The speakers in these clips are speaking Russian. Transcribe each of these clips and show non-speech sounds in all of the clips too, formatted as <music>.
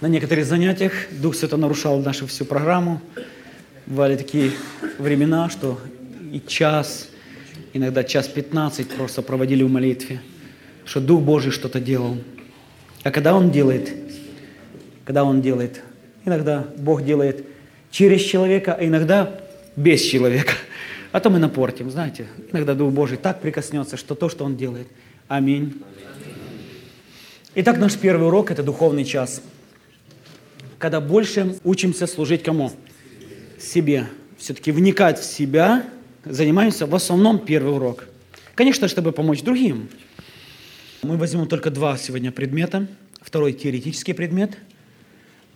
На некоторых занятиях Дух Святой нарушал нашу всю программу. Бывали такие времена, что и час, иногда час 15 просто проводили в молитве, что Дух Божий что-то делал. А когда Он делает, когда Он делает, иногда Бог делает через человека, а иногда без человека. А то мы напортим, знаете. Иногда Дух Божий так прикоснется, что то, что Он делает. Аминь. Итак, наш первый урок – это духовный час – когда больше учимся служить кому? Себе. Все-таки вникать в себя, занимаемся в основном первый урок. Конечно, чтобы помочь другим. Мы возьмем только два сегодня предмета. Второй теоретический предмет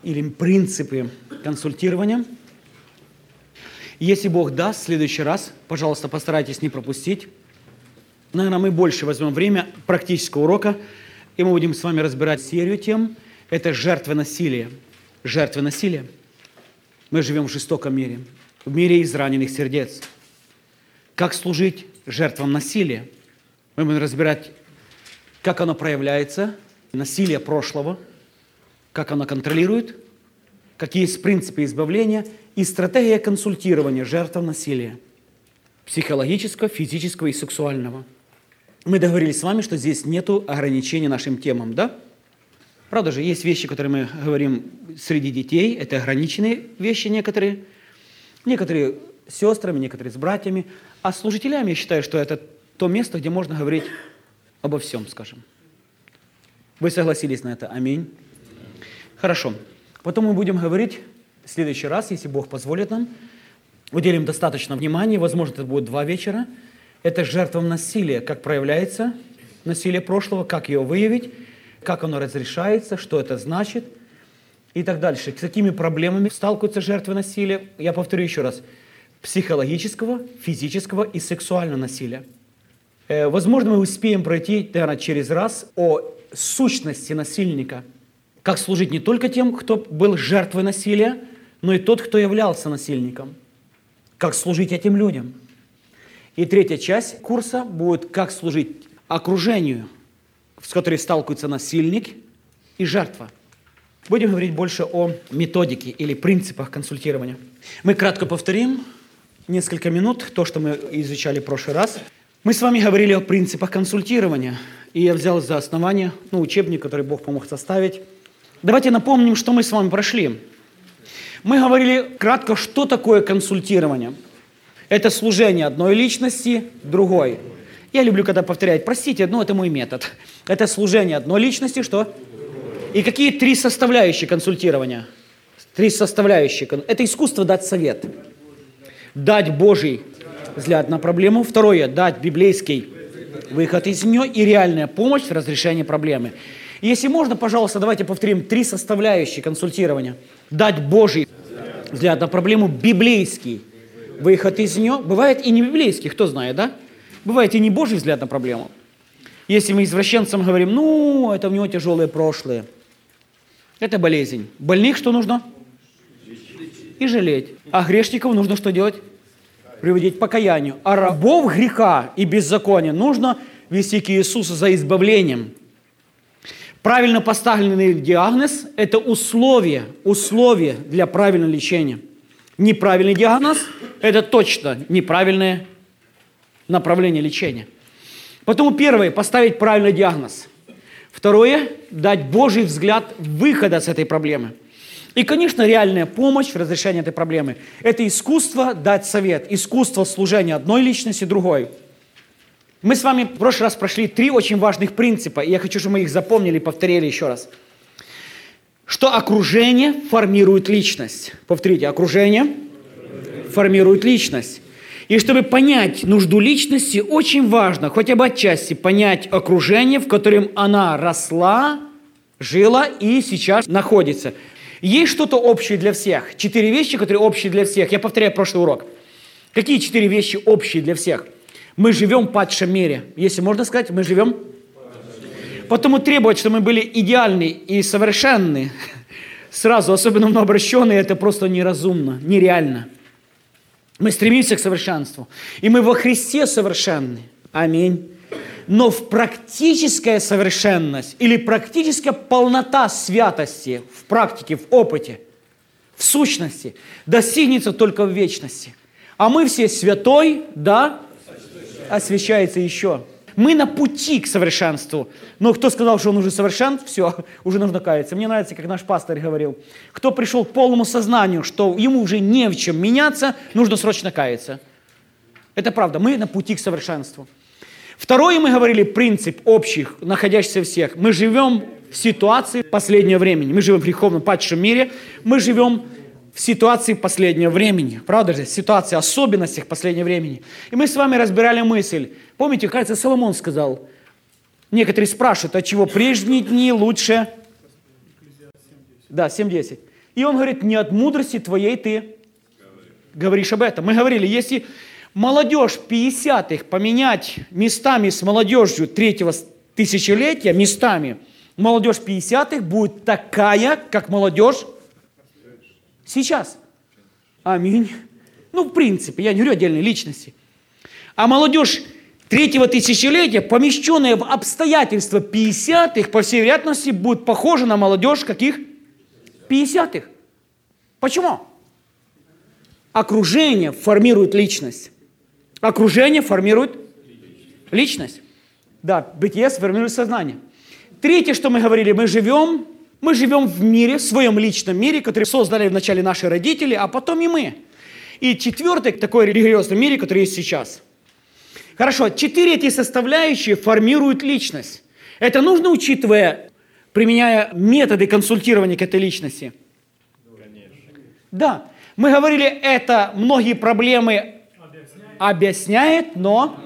или принципы консультирования. Если Бог даст, в следующий раз, пожалуйста, постарайтесь не пропустить. Наверное, мы больше возьмем время практического урока, и мы будем с вами разбирать серию тем. Это жертвы насилия жертвы насилия. Мы живем в жестоком мире, в мире израненных сердец. Как служить жертвам насилия? Мы будем разбирать, как оно проявляется, насилие прошлого, как оно контролирует, какие есть принципы избавления и стратегия консультирования жертв насилия, психологического, физического и сексуального. Мы договорились с вами, что здесь нет ограничений нашим темам, да? Правда же, есть вещи, которые мы говорим среди детей, это ограниченные вещи некоторые, некоторые с сестрами, некоторые с братьями, а с служителями я считаю, что это то место, где можно говорить обо всем, скажем. Вы согласились на это? Аминь. Хорошо. Потом мы будем говорить в следующий раз, если Бог позволит нам, уделим достаточно внимания, возможно, это будет два вечера. Это жертвам насилия, как проявляется насилие прошлого, как ее выявить, как оно разрешается, что это значит и так дальше. С какими проблемами сталкиваются жертвы насилия? Я повторю еще раз. Психологического, физического и сексуального насилия. Э, возможно, мы успеем пройти, наверное, через раз о сущности насильника. Как служить не только тем, кто был жертвой насилия, но и тот, кто являлся насильником. Как служить этим людям. И третья часть курса будет «Как служить окружению», с которой сталкиваются насильник и жертва. Будем говорить больше о методике или принципах консультирования. Мы кратко повторим несколько минут то, что мы изучали в прошлый раз. Мы с вами говорили о принципах консультирования, и я взял за основание ну, учебник, который Бог помог составить. Давайте напомним, что мы с вами прошли. Мы говорили кратко, что такое консультирование. Это служение одной личности другой – я люблю, когда повторяют, простите, но это мой метод. Это служение одной личности, что? И какие три составляющие консультирования? Три составляющие. Это искусство дать совет. Дать Божий взгляд на проблему. Второе, дать библейский выход из нее и реальная помощь в разрешении проблемы. Если можно, пожалуйста, давайте повторим три составляющие консультирования. Дать Божий взгляд на проблему, библейский выход из нее. Бывает и не библейский, кто знает, да? Бывает и не Божий взгляд на проблему. Если мы извращенцам говорим, ну, это у него тяжелое прошлое. Это болезнь. Больных что нужно? И жалеть. А грешников нужно что делать? Приводить к покаянию. А рабов греха и беззакония нужно вести к Иисусу за избавлением. Правильно поставленный диагноз – это условие, условие для правильного лечения. Неправильный диагноз – это точно неправильное направление лечения. Потом первое – поставить правильный диагноз. Второе – дать Божий взгляд выхода с этой проблемы. И, конечно, реальная помощь в разрешении этой проблемы – это искусство дать совет, искусство служения одной личности другой. Мы с вами в прошлый раз прошли три очень важных принципа, и я хочу, чтобы мы их запомнили и повторили еще раз. Что окружение формирует личность. Повторите, окружение формирует личность. И чтобы понять нужду личности, очень важно хотя бы отчасти понять окружение, в котором она росла, жила и сейчас находится. Есть что-то общее для всех. Четыре вещи, которые общие для всех. Я повторяю прошлый урок. Какие четыре вещи общие для всех? Мы живем в падшем мире. Если можно сказать, мы живем. Потому требовать, чтобы мы были идеальны и совершенны, <laughs> сразу, особенно многообращенные, это просто неразумно, нереально. Мы стремимся к совершенству. И мы во Христе совершенны. Аминь. Но в практическая совершенность или практическая полнота святости в практике, в опыте, в сущности, достигнется только в вечности. А мы все святой, да, освящается еще. Мы на пути к совершенству. Но кто сказал, что он уже совершен, все, <laughs> уже нужно каяться. Мне нравится, как наш пастор говорил. Кто пришел к полному сознанию, что ему уже не в чем меняться, нужно срочно каяться. Это правда, мы на пути к совершенству. Второе, мы говорили, принцип общих, находящийся всех. Мы живем в ситуации последнего времени. Мы живем в греховном падшем мире. Мы живем в ситуации последнего времени. Правда же? Ситуация особенностях последнего времени. И мы с вами разбирали мысль. Помните, кажется, Соломон сказал, некоторые спрашивают, от чего прежние дни лучше? Да, 7.10. И он говорит, не от мудрости твоей ты говоришь об этом. Мы говорили, если молодежь 50-х поменять местами с молодежью третьего тысячелетия, местами, молодежь 50-х будет такая, как молодежь сейчас. Аминь. Ну, в принципе, я не говорю отдельной личности. А молодежь третьего тысячелетия, помещенная в обстоятельства 50-х, по всей вероятности, будет похожа на молодежь каких? 50-х. Почему? Окружение формирует личность. Окружение формирует личность. Да, бытие формирует сознание. Третье, что мы говорили, мы живем, мы живем в мире, в своем личном мире, который создали вначале наши родители, а потом и мы. И четвертый, такой религиозный мире, который есть сейчас. Хорошо, четыре эти составляющие формируют личность. Это нужно учитывая, применяя методы консультирования к этой личности? Конечно. Да. Мы говорили, это многие проблемы объясняет, но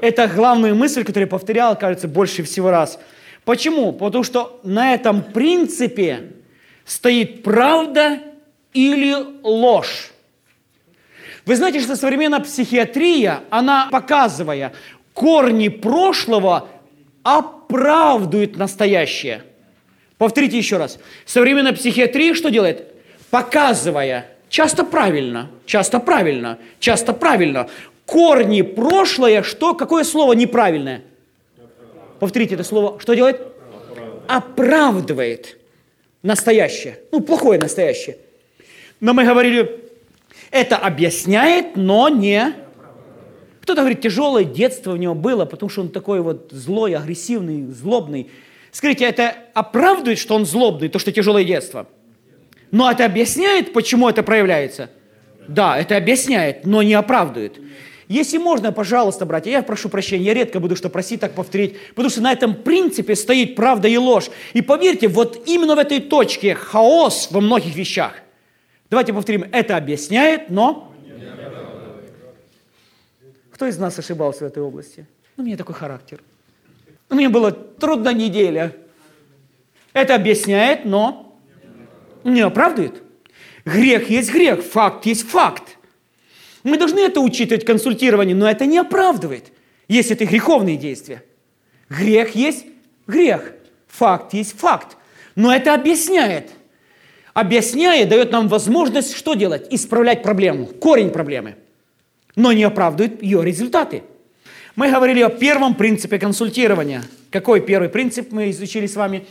это главная мысль, которую я повторял, кажется, больше всего раз. Почему? Потому что на этом принципе стоит правда или ложь. Вы знаете, что современная психиатрия, она, показывая корни прошлого, оправдывает настоящее. Повторите еще раз. Современная психиатрия что делает? Показывая Часто правильно, часто правильно, часто правильно. Корни прошлое, что, какое слово неправильное? Повторите это слово. Что делает? Оправдывает настоящее. Ну, плохое настоящее. Но мы говорили, это объясняет, но не... Кто-то говорит, тяжелое детство у него было, потому что он такой вот злой, агрессивный, злобный. Скажите, это оправдывает, что он злобный, то, что тяжелое детство – но это объясняет, почему это проявляется? Да, это объясняет, но не оправдывает. Если можно, пожалуйста, братья, я прошу прощения, я редко буду что просить так повторить, потому что на этом принципе стоит правда и ложь. И поверьте, вот именно в этой точке хаос во многих вещах. Давайте повторим, это объясняет, но... Кто из нас ошибался в этой области? Ну, у меня такой характер. У меня была трудная неделя. Это объясняет, но не оправдывает. Грех есть грех, факт есть факт. Мы должны это учитывать в консультировании, но это не оправдывает, если это греховные действия. Грех есть грех, факт есть факт. Но это объясняет. Объясняет, дает нам возможность что делать? Исправлять проблему, корень проблемы. Но не оправдывает ее результаты. Мы говорили о первом принципе консультирования. Какой первый принцип мы изучили с вами?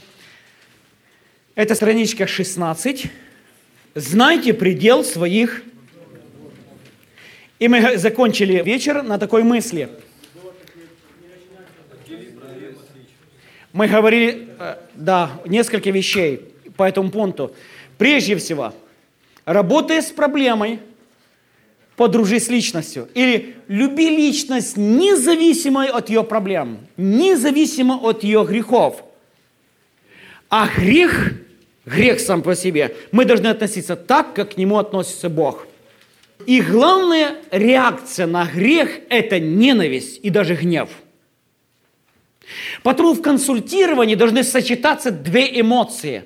Это страничка 16. Знайте предел своих... И мы закончили вечер на такой мысли. Мы говорили, э, да, несколько вещей по этому пункту. Прежде всего, работая с проблемой, подружи с личностью. Или люби личность независимо от ее проблем, независимо от ее грехов. А грех грех сам по себе, мы должны относиться так, как к нему относится Бог. И главная реакция на грех – это ненависть и даже гнев. Потому в консультировании должны сочетаться две эмоции.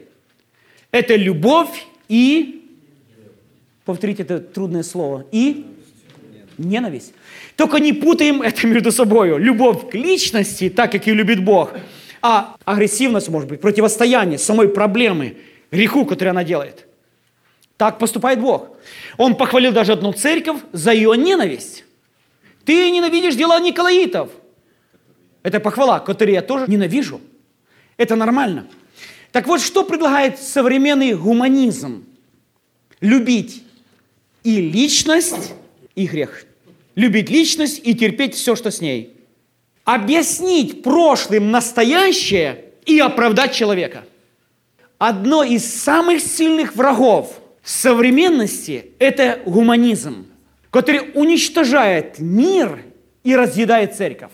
Это любовь и, повторите это трудное слово, и ненависть. Только не путаем это между собой. Любовь к личности, так как ее любит Бог, а агрессивность, может быть, противостояние самой проблемы – греху, который она делает. Так поступает Бог. Он похвалил даже одну церковь за ее ненависть. Ты ненавидишь дела Николаитов. Это похвала, которую я тоже ненавижу. Это нормально. Так вот, что предлагает современный гуманизм? Любить и личность, и грех. Любить личность и терпеть все, что с ней. Объяснить прошлым настоящее и оправдать человека. Одно из самых сильных врагов современности – это гуманизм, который уничтожает мир и разъедает церковь.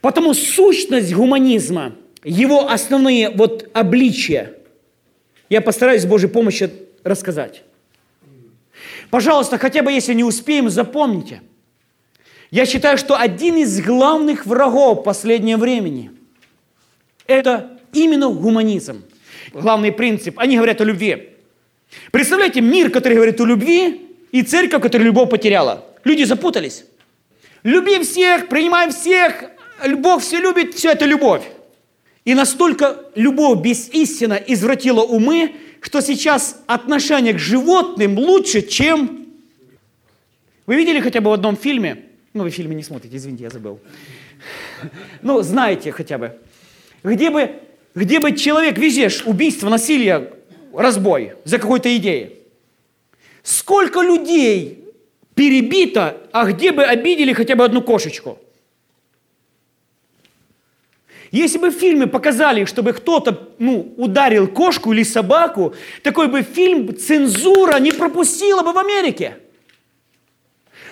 Потому сущность гуманизма, его основные вот обличия, я постараюсь с Божьей помощью рассказать. Пожалуйста, хотя бы если не успеем, запомните. Я считаю, что один из главных врагов последнего времени – это именно гуманизм. Главный принцип. Они говорят о любви. Представляете, мир, который говорит о любви, и церковь, которая любовь потеряла. Люди запутались. Люби всех, принимай всех, Бог все любит, все это любовь. И настолько любовь без истины извратила умы, что сейчас отношение к животным лучше, чем... Вы видели хотя бы в одном фильме? Ну, вы фильмы не смотрите, извините, я забыл. Ну, знаете хотя бы. Где бы, где бы человек везешь убийство, насилие, разбой за какой-то идеей. Сколько людей перебито, а где бы обидели хотя бы одну кошечку – если бы в фильме показали, чтобы кто-то ну, ударил кошку или собаку, такой бы фильм цензура не пропустила бы в Америке.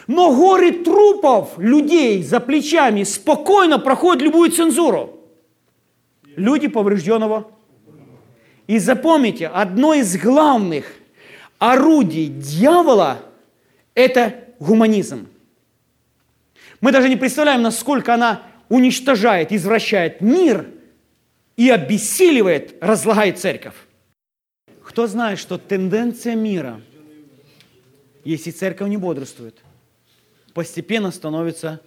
Но горы трупов людей за плечами спокойно проходят любую цензуру. Люди поврежденного. И запомните, одно из главных орудий дьявола – это гуманизм. Мы даже не представляем, насколько она уничтожает, извращает мир и обессиливает, разлагает церковь. Кто знает, что тенденция мира, если церковь не бодрствует, постепенно становится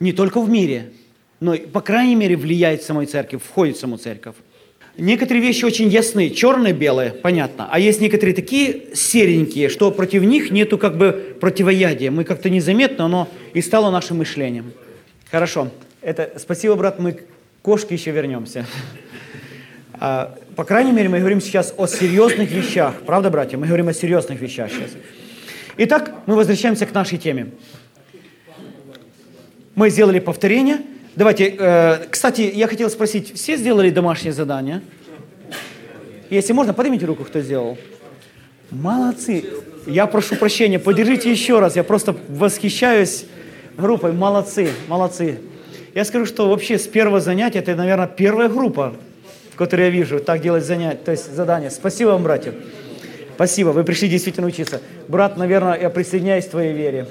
не только в мире, но, по крайней мере, влияет в самой церкви, входит в саму церковь. Некоторые вещи очень ясны, черные, белые, понятно. А есть некоторые такие серенькие, что против них нету как бы противоядия. Мы как-то незаметно, оно и стало нашим мышлением. Хорошо. Это, спасибо, брат, мы к кошке еще вернемся. А, по крайней мере, мы говорим сейчас о серьезных вещах. Правда, братья? Мы говорим о серьезных вещах сейчас. Итак, мы возвращаемся к нашей теме. Мы сделали повторение – Давайте, э, кстати, я хотел спросить, все сделали домашнее задание? Если можно, поднимите руку, кто сделал. Молодцы. Я прошу прощения, подержите еще раз. Я просто восхищаюсь группой. Молодцы, молодцы. Я скажу, что вообще с первого занятия, это, наверное, первая группа, которую я вижу, так делать занятия, то есть задание. Спасибо вам, братья. Спасибо, вы пришли действительно учиться. Брат, наверное, я присоединяюсь к твоей вере.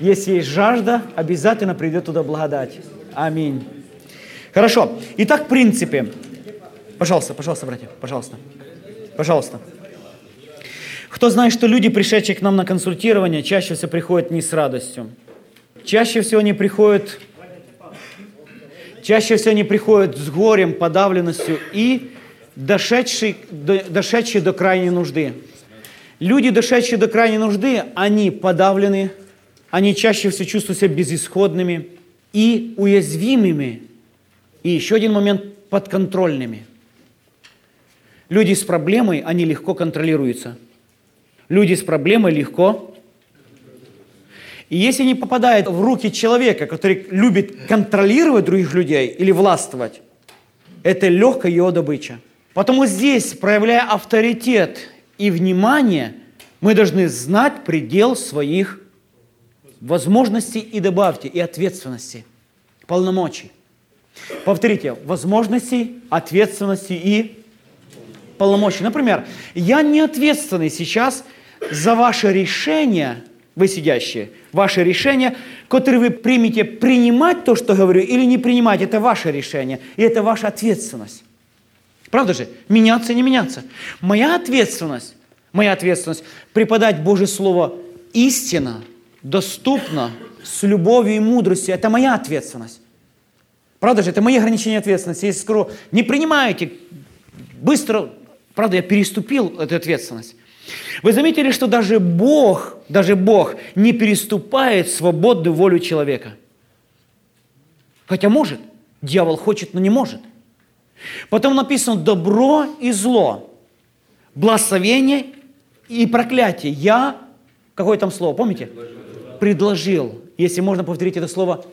Если есть жажда, обязательно придет туда благодать. Аминь. Хорошо. Итак, в принципе. Пожалуйста, пожалуйста, братья, пожалуйста. Пожалуйста. Кто знает, что люди, пришедшие к нам на консультирование, чаще всего приходят не с радостью. Чаще всего они приходят, чаще всего они приходят с горем, подавленностью и дошедшие, дошедшие до крайней нужды. Люди, дошедшие до крайней нужды, они подавлены, они чаще всего чувствуют себя безысходными, и уязвимыми, и еще один момент – подконтрольными. Люди с проблемой, они легко контролируются. Люди с проблемой легко. И если они попадают в руки человека, который любит контролировать других людей или властвовать, это легкая его добыча. Потому здесь, проявляя авторитет и внимание, мы должны знать предел своих возможностей и добавьте, и ответственности, полномочий. Повторите, возможностей, ответственности и полномочий. Например, я не ответственный сейчас за ваше решение, вы сидящие, ваше решение, которое вы примете, принимать то, что говорю, или не принимать, это ваше решение, и это ваша ответственность. Правда же? Меняться, не меняться. Моя ответственность, моя ответственность преподать Божье Слово истина – доступно, с любовью и мудростью. Это моя ответственность. Правда же, это мои ограничения ответственности. Если скажу, не принимаете, быстро, правда, я переступил эту ответственность. Вы заметили, что даже Бог, даже Бог не переступает свободную волю человека. Хотя может. Дьявол хочет, но не может. Потом написано добро и зло, благословение и проклятие. Я, какое там слово, помните? Предложил. Если можно повторить это слово,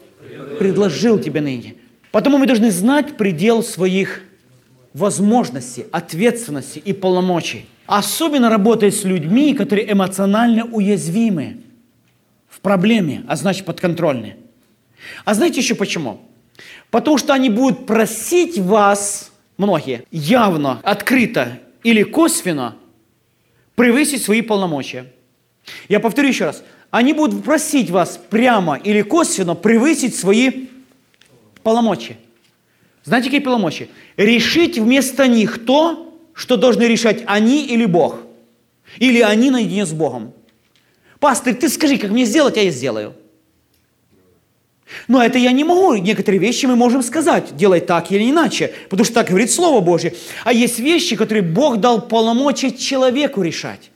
предложил тебе ныне. Потому мы должны знать предел своих возможностей, ответственности и полномочий. Особенно работать с людьми, которые эмоционально уязвимы в проблеме, а значит подконтрольны. А знаете еще почему? Потому что они будут просить вас, многие, явно, открыто или косвенно превысить свои полномочия. Я повторю еще раз. Они будут просить вас прямо или косвенно превысить свои полномочия. Знаете, какие полномочия? Решить вместо них то, что должны решать они или Бог. Или они наедине с Богом. Пастор, ты скажи, как мне сделать, а я сделаю. Но это я не могу. Некоторые вещи мы можем сказать, делай так или иначе, потому что так говорит Слово Божье. А есть вещи, которые Бог дал полномочия человеку решать.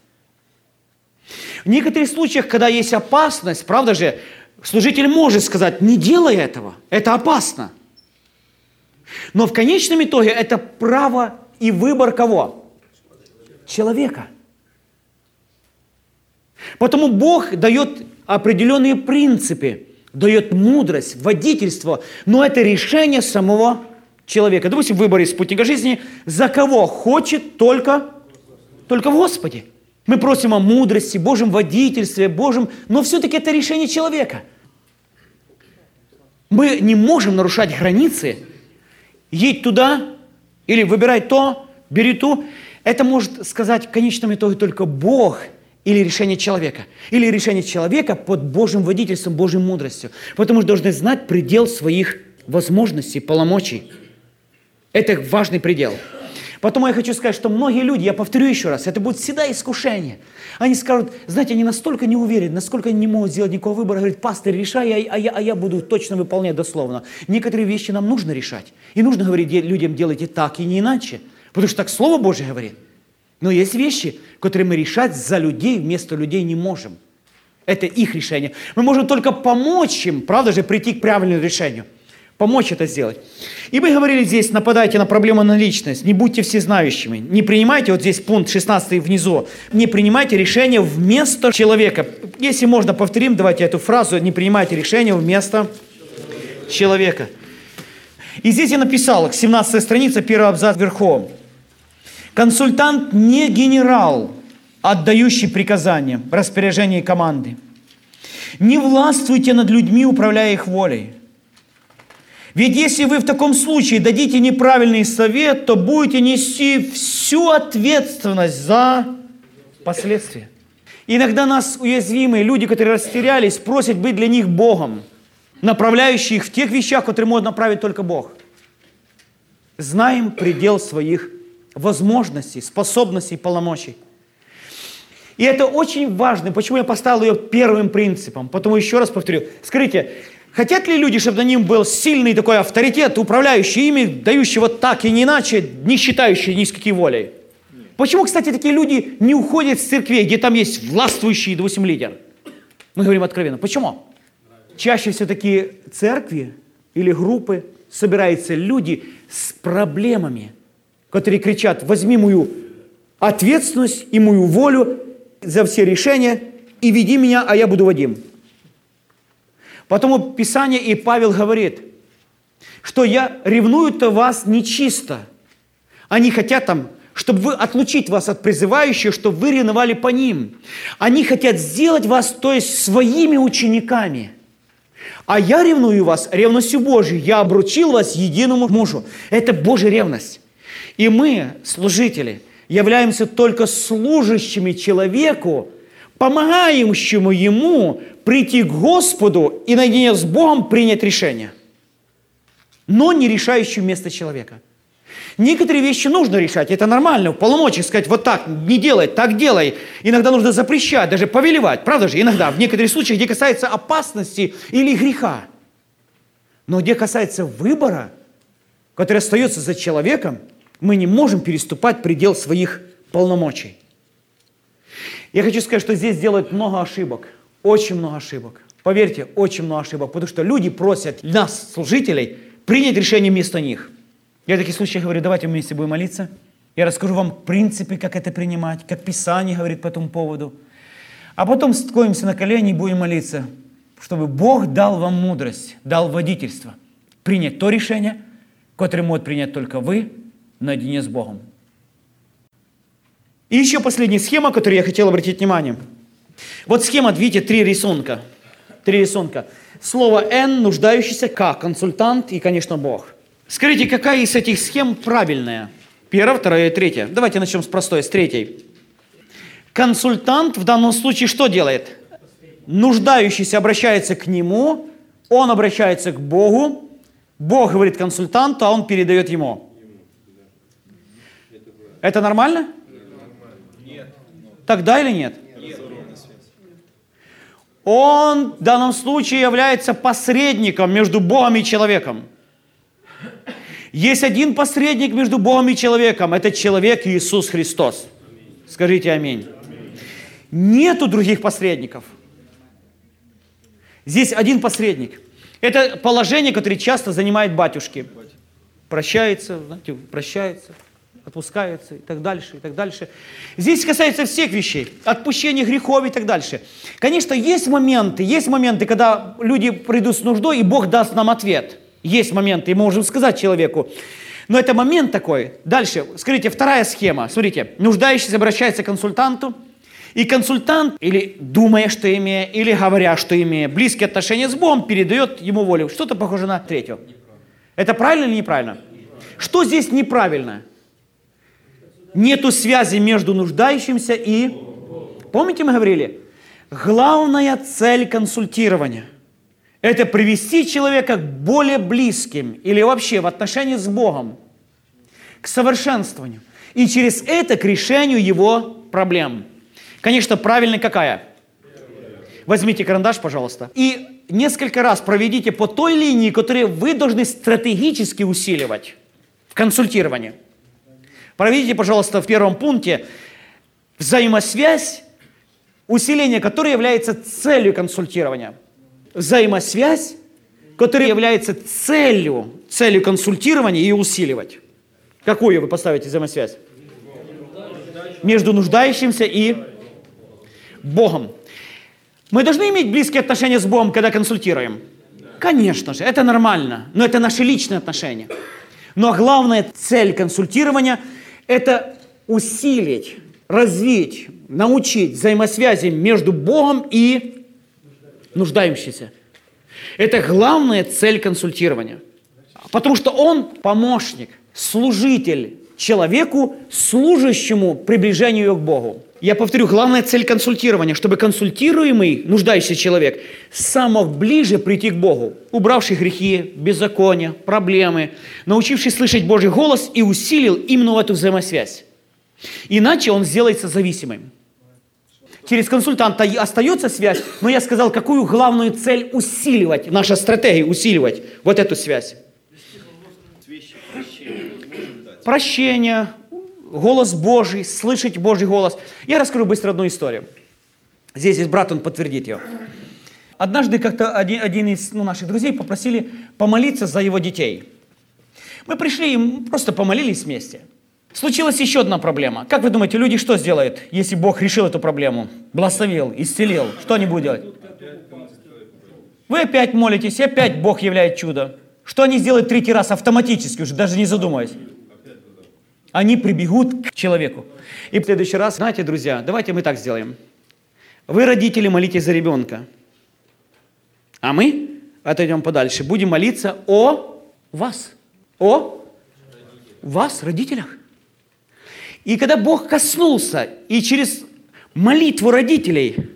В некоторых случаях, когда есть опасность, правда же, служитель может сказать, не делай этого, это опасно. Но в конечном итоге это право и выбор кого? Человека. Потому Бог дает определенные принципы, дает мудрость, водительство, но это решение самого человека. Допустим, в выборе спутника жизни, за кого хочет только, только в Господе. Мы просим о мудрости, Божьем водительстве, Божьем, но все-таки это решение человека. Мы не можем нарушать границы, едь туда или выбирай то, бери ту. Это может сказать в конечном итоге только Бог – или решение человека. Или решение человека под Божьим водительством, Божьей мудростью. Потому что должны знать предел своих возможностей, полномочий. Это важный предел. Потом я хочу сказать, что многие люди, я повторю еще раз, это будет всегда искушение. Они скажут, знаете, они настолько не уверены, насколько они не могут сделать никакого выбора. Говорят, пастор, решай, а, а, я, а я буду точно выполнять дословно. Некоторые вещи нам нужно решать. И нужно говорить людям, делайте так и не иначе. Потому что так Слово Божье говорит. Но есть вещи, которые мы решать за людей вместо людей не можем. Это их решение. Мы можем только помочь им, правда же, прийти к правильному решению. Помочь это сделать. И мы говорили здесь, нападайте на проблему на личность, не будьте всезнающими, не принимайте, вот здесь пункт 16 внизу, не принимайте решения вместо человека. Если можно, повторим, давайте эту фразу, не принимайте решения вместо человека. И здесь я написал, 17 страница, первый абзац вверху. Консультант не генерал, отдающий приказания, распоряжения и команды. Не властвуйте над людьми, управляя их волей. Ведь если вы в таком случае дадите неправильный совет, то будете нести всю ответственность за последствия. Иногда нас уязвимые люди, которые растерялись, просят быть для них Богом, направляющий их в тех вещах, которые может направить только Бог. Знаем предел своих возможностей, способностей, полномочий. И это очень важно. Почему я поставил ее первым принципом? Потому еще раз повторю. Скажите, хотят ли люди, чтобы на ним был сильный такой авторитет, управляющий ими, дающий вот так и не иначе, не считающий ни с какой волей? Почему, кстати, такие люди не уходят с церкви, где там есть властвующий, допустим, лидер? Мы говорим откровенно. Почему? Чаще все таки церкви или группы собираются люди с проблемами – которые кричат, возьми мою ответственность и мою волю за все решения и веди меня, а я буду Вадим. Потому Писание и Павел говорит, что я ревную-то вас нечисто. Они хотят там, чтобы вы отлучить вас от призывающих, чтобы вы ревновали по ним. Они хотят сделать вас, то есть, своими учениками. А я ревную вас ревностью Божией. Я обручил вас единому мужу. Это Божья ревность. И мы, служители, являемся только служащими человеку, помогающему ему прийти к Господу и наедине с Богом принять решение, но не решающим вместо человека. Некоторые вещи нужно решать, это нормально, полномочий сказать, вот так, не делай, так делай. Иногда нужно запрещать, даже повелевать, правда же, иногда, в некоторых случаях, где касается опасности или греха. Но где касается выбора, который остается за человеком – мы не можем переступать предел своих полномочий. Я хочу сказать, что здесь делают много ошибок, очень много ошибок. Поверьте, очень много ошибок, потому что люди просят нас, служителей, принять решение вместо них. Я в таких случаях говорю, давайте вместе будем молиться. Я расскажу вам принципы, как это принимать, как Писание говорит по этому поводу. А потом склонимся на колени и будем молиться, чтобы Бог дал вам мудрость, дал водительство, принять то решение, которое может принять только вы наедине с Богом. И еще последняя схема, которую я хотел обратить внимание. Вот схема, видите, три рисунка. Три рисунка. Слово «Н», нуждающийся, К, консультант и, конечно, Бог. Скажите, какая из этих схем правильная? Первая, вторая и третья. Давайте начнем с простой, с третьей. Консультант в данном случае что делает? Нуждающийся обращается к нему, он обращается к Богу, Бог говорит консультанту, а он передает ему. Это нормально? Нет. Тогда или нет? Он в данном случае является посредником между Богом и человеком. Есть один посредник между Богом и человеком. Это человек Иисус Христос. Скажите аминь. Нету других посредников. Здесь один посредник. Это положение, которое часто занимает батюшки. Прощается, знаете, прощается, отпускается и так дальше, и так дальше. Здесь касается всех вещей, отпущения грехов и так дальше. Конечно, есть моменты, есть моменты, когда люди придут с нуждой, и Бог даст нам ответ. Есть моменты, и мы можем сказать человеку, но это момент такой. Дальше, скажите, вторая схема. Смотрите, нуждающийся обращается к консультанту, и консультант, или думая, что имея, или говоря, что имея, близкие отношения с Богом, передает ему волю. Что-то похоже на третье. Это правильно или неправильно? Что здесь неправильно? Нету связи между нуждающимся и... Помните, мы говорили? Главная цель консультирования – это привести человека к более близким или вообще в отношении с Богом, к совершенствованию. И через это к решению его проблем – Конечно, правильная какая? Возьмите карандаш, пожалуйста, и несколько раз проведите по той линии, которую вы должны стратегически усиливать в консультировании. Проведите, пожалуйста, в первом пункте взаимосвязь, усиление которой является целью консультирования. Взаимосвязь, которая является целью, целью консультирования и усиливать. Какую вы поставите взаимосвязь? Между нуждающимся и Богом. Мы должны иметь близкие отношения с Богом, когда консультируем? Конечно же, это нормально, но это наши личные отношения. Но главная цель консультирования – это усилить, развить, научить взаимосвязи между Богом и нуждающимся. Это главная цель консультирования. Потому что он помощник, служитель человеку, служащему приближению к Богу. Я повторю, главная цель консультирования, чтобы консультируемый, нуждающийся человек, самых ближе прийти к Богу, убравший грехи, беззакония, проблемы, научивший слышать Божий голос и усилил именно эту взаимосвязь. Иначе он сделается зависимым. Через консультанта остается связь, но я сказал, какую главную цель усиливать, наша стратегия усиливать вот эту связь. Прощение, голос Божий, слышать Божий голос. Я расскажу быстро одну историю. Здесь есть брат, он подтвердит ее. Однажды как-то один, один из ну, наших друзей попросили помолиться за его детей. Мы пришли и просто помолились вместе. Случилась еще одна проблема. Как вы думаете, люди что сделают, если Бог решил эту проблему? Благословил, исцелил. Что они будут делать? Вы опять молитесь, и опять Бог являет чудо. Что они сделают третий раз автоматически, уже даже не задумываясь? Они прибегут к человеку. И в следующий раз, знаете, друзья, давайте мы так сделаем. Вы, родители, молитесь за ребенка. А мы отойдем подальше. Будем молиться о вас. О вас, родителях. И когда Бог коснулся и через молитву родителей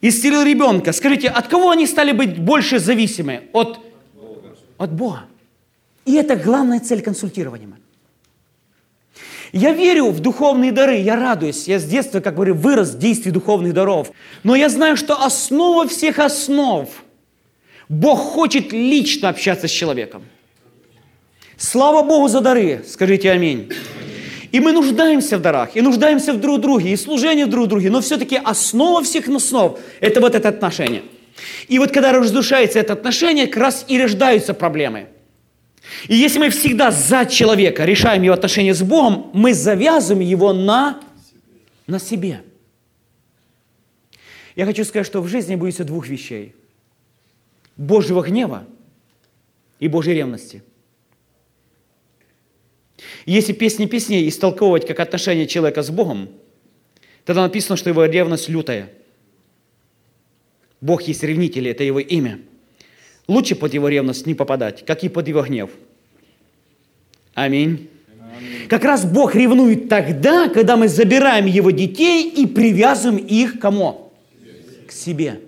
исцелил ребенка, скажите, от кого они стали быть больше зависимы? От Бога. От Бога. И это главная цель консультирования. Я верю в духовные дары, я радуюсь. Я с детства, как говорю, вырос в действии духовных даров. Но я знаю, что основа всех основ – Бог хочет лично общаться с человеком. Слава Богу за дары, скажите аминь. И мы нуждаемся в дарах, и нуждаемся в друг друге, и служении в друг друге, но все-таки основа всех основ – это вот это отношение. И вот когда разрушается это отношение, как раз и рождаются проблемы. И если мы всегда за человека решаем его отношения с Богом, мы завязываем его на, на себе. Я хочу сказать, что в жизни боится двух вещей. Божьего гнева и Божьей ревности. Если песни песней истолковывать как отношение человека с Богом, тогда написано, что его ревность лютая. Бог есть ревнитель, это его имя. Лучше под его ревность не попадать, как и под его гнев. Аминь. Как раз Бог ревнует тогда, когда мы забираем его детей и привязываем их к кому? К себе.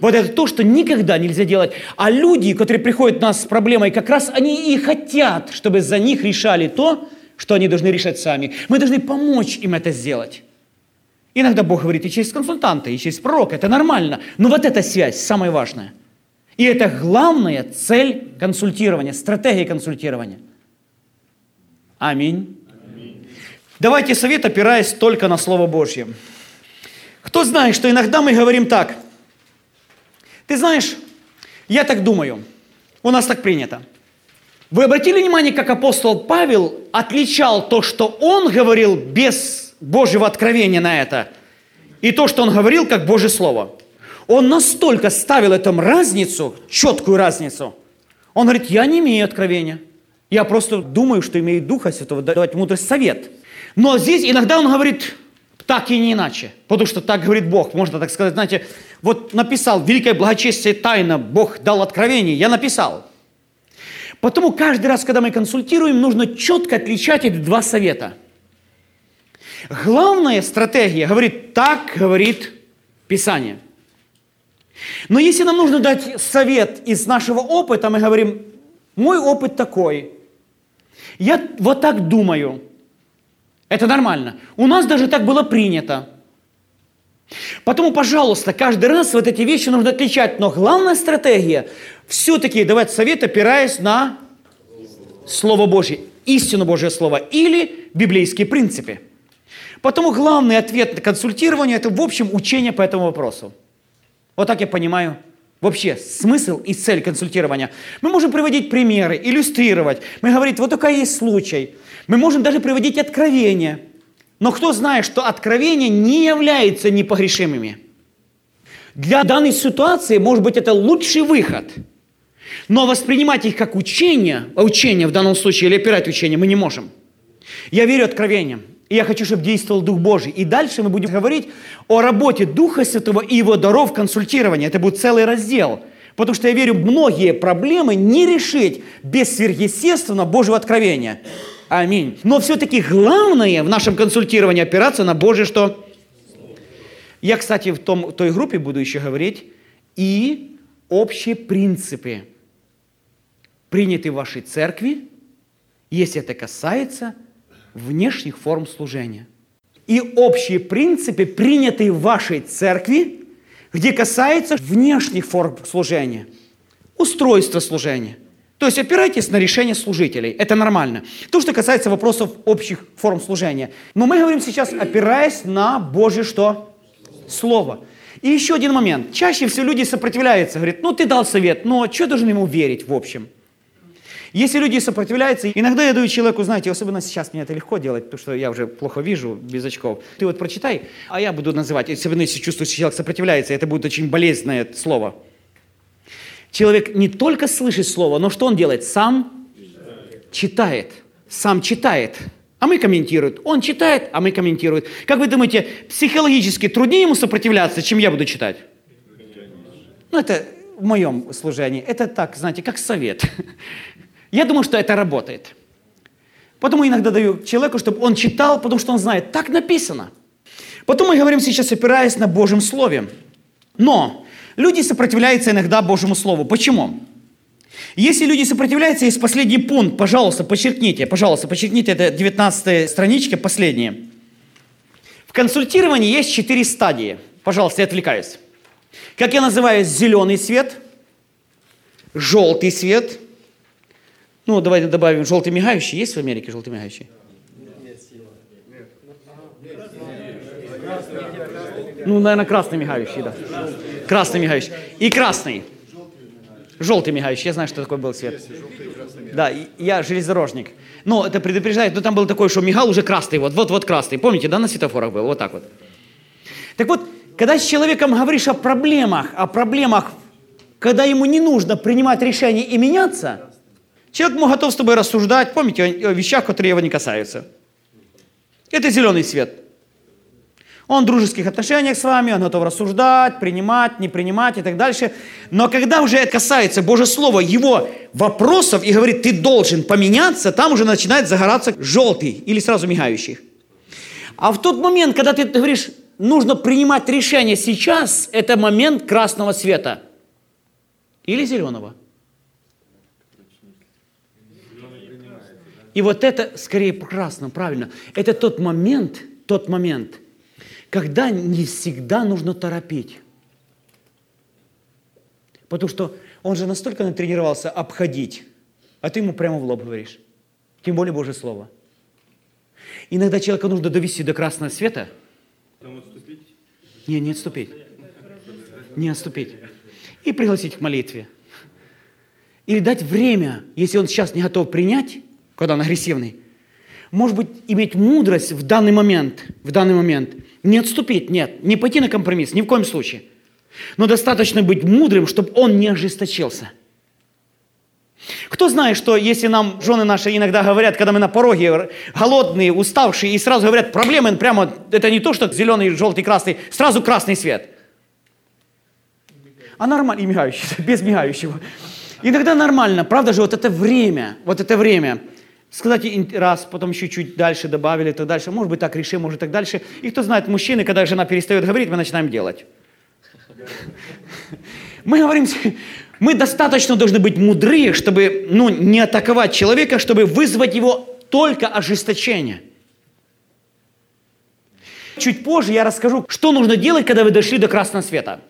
Вот это то, что никогда нельзя делать. А люди, которые приходят к нас с проблемой, как раз они и хотят, чтобы за них решали то, что они должны решать сами. Мы должны помочь им это сделать. Иногда Бог говорит и через консультанта, и через пророка. Это нормально. Но вот эта связь самая важная. И это главная цель консультирования, стратегия консультирования. Аминь. Аминь. Давайте совет, опираясь только на Слово Божье. Кто знает, что иногда мы говорим так – ты знаешь, я так думаю, у нас так принято. Вы обратили внимание, как апостол Павел отличал то, что он говорил без Божьего откровения на это, и то, что он говорил как Божье Слово. Он настолько ставил этому разницу, четкую разницу. Он говорит, я не имею откровения. Я просто думаю, что имею Духа Святого давать мудрость совет. Но здесь иногда он говорит, так и не иначе. Потому что так говорит Бог. Можно так сказать, знаете, вот написал «Великое благочестие тайна», Бог дал откровение, я написал. Потому каждый раз, когда мы консультируем, нужно четко отличать эти два совета. Главная стратегия говорит «так говорит Писание». Но если нам нужно дать совет из нашего опыта, мы говорим «мой опыт такой», я вот так думаю – это нормально. У нас даже так было принято. Потому, пожалуйста, каждый раз вот эти вещи нужно отличать. Но главная стратегия все-таки давать совет, опираясь на Слово Божье, истину Божье Слово или библейские принципы. Потому главный ответ на консультирование – это, в общем, учение по этому вопросу. Вот так я понимаю вообще смысл и цель консультирования. Мы можем приводить примеры, иллюстрировать. Мы говорим, вот такой есть случай – мы можем даже приводить откровения. Но кто знает, что откровения не являются непогрешимыми? Для данной ситуации, может быть, это лучший выход. Но воспринимать их как учение, а учение в данном случае, или опирать учение, мы не можем. Я верю откровениям. И я хочу, чтобы действовал Дух Божий. И дальше мы будем говорить о работе Духа Святого и его даров консультирования. Это будет целый раздел. Потому что я верю, многие проблемы не решить без сверхъестественного Божьего откровения. Аминь. Но все-таки главное в нашем консультировании опираться на Божье что? Я, кстати, в том, той группе буду еще говорить и общие принципы, приняты в вашей церкви, если это касается внешних форм служения. И общие принципы, принятые в вашей церкви, где касается внешних форм служения, устройства служения – то есть опирайтесь на решение служителей. Это нормально. То, что касается вопросов общих форм служения. Но мы говорим сейчас, опираясь на Божье что? Слово. И еще один момент. Чаще всего люди сопротивляются. Говорят, ну ты дал совет, но что должен ему верить в общем? Если люди сопротивляются, иногда я даю человеку, знаете, особенно сейчас мне это легко делать, потому что я уже плохо вижу без очков. Ты вот прочитай, а я буду называть, особенно если чувствуешь, что человек сопротивляется, это будет очень болезненное слово. Человек не только слышит слово, но что он делает? Сам читает. Сам читает. А мы комментируем. Он читает, а мы комментируем. Как вы думаете, психологически труднее ему сопротивляться, чем я буду читать? Ну, это в моем служении. Это так, знаете, как совет. Я думаю, что это работает. Потому иногда даю человеку, чтобы он читал, потому что он знает, так написано. Потом мы говорим сейчас, опираясь на Божьем Слове. Но Люди сопротивляются иногда Божьему Слову. Почему? Если люди сопротивляются, есть последний пункт, пожалуйста, подчеркните, пожалуйста, подчеркните, это 19 страничка, последняя. В консультировании есть четыре стадии. Пожалуйста, я отвлекаюсь. Как я называю, зеленый свет, желтый свет, ну, давайте добавим желтый мигающий. Есть в Америке желтый мигающий? Ну, наверное, красный мигающий, да. Красный мигающий. И красный. Желтый мигающий. Я знаю, что такое был цвет. Да, я железнодорожник. Но это предупреждает, но там был такой, что мигал уже красный, вот, вот, вот красный. Помните, да, на светофорах был, вот так вот. Так вот, когда с человеком говоришь о проблемах, о проблемах, когда ему не нужно принимать решения и меняться, человек готов с тобой рассуждать, помните, о вещах, которые его не касаются. Это зеленый свет. Он в дружеских отношениях с вами, он готов рассуждать, принимать, не принимать и так дальше. Но когда уже это касается Божьего Слова, его вопросов и говорит, ты должен поменяться, там уже начинает загораться желтый или сразу мигающий. А в тот момент, когда ты говоришь, нужно принимать решение сейчас, это момент красного света или зеленого. И вот это, скорее, красным, правильно, это тот момент, тот момент – когда не всегда нужно торопить. Потому что он же настолько натренировался обходить, а ты ему прямо в лоб говоришь. Тем более Божье Слово. Иногда человека нужно довести до красного света. отступить? Не, не отступить. Не отступить. И пригласить к молитве. Или дать время, если он сейчас не готов принять, когда он агрессивный, может быть, иметь мудрость в данный момент, в данный момент – не отступить, нет, не пойти на компромисс, ни в коем случае. Но достаточно быть мудрым, чтобы он не ожесточился. Кто знает, что если нам жены наши иногда говорят, когда мы на пороге голодные, уставшие, и сразу говорят, проблемы прямо, это не то, что зеленый, желтый, красный, сразу красный свет. А нормально, и мигающий, <laughs> без мигающего. Иногда нормально, правда же, вот это время, вот это время – сказать раз, потом еще чуть дальше добавили, так дальше. Может быть, так решим, может, так дальше. И кто знает, мужчины, когда жена перестает говорить, мы начинаем делать. Мы говорим, мы достаточно должны быть мудрые, чтобы ну, не атаковать человека, чтобы вызвать его только ожесточение. Чуть позже я расскажу, что нужно делать, когда вы дошли до красного света.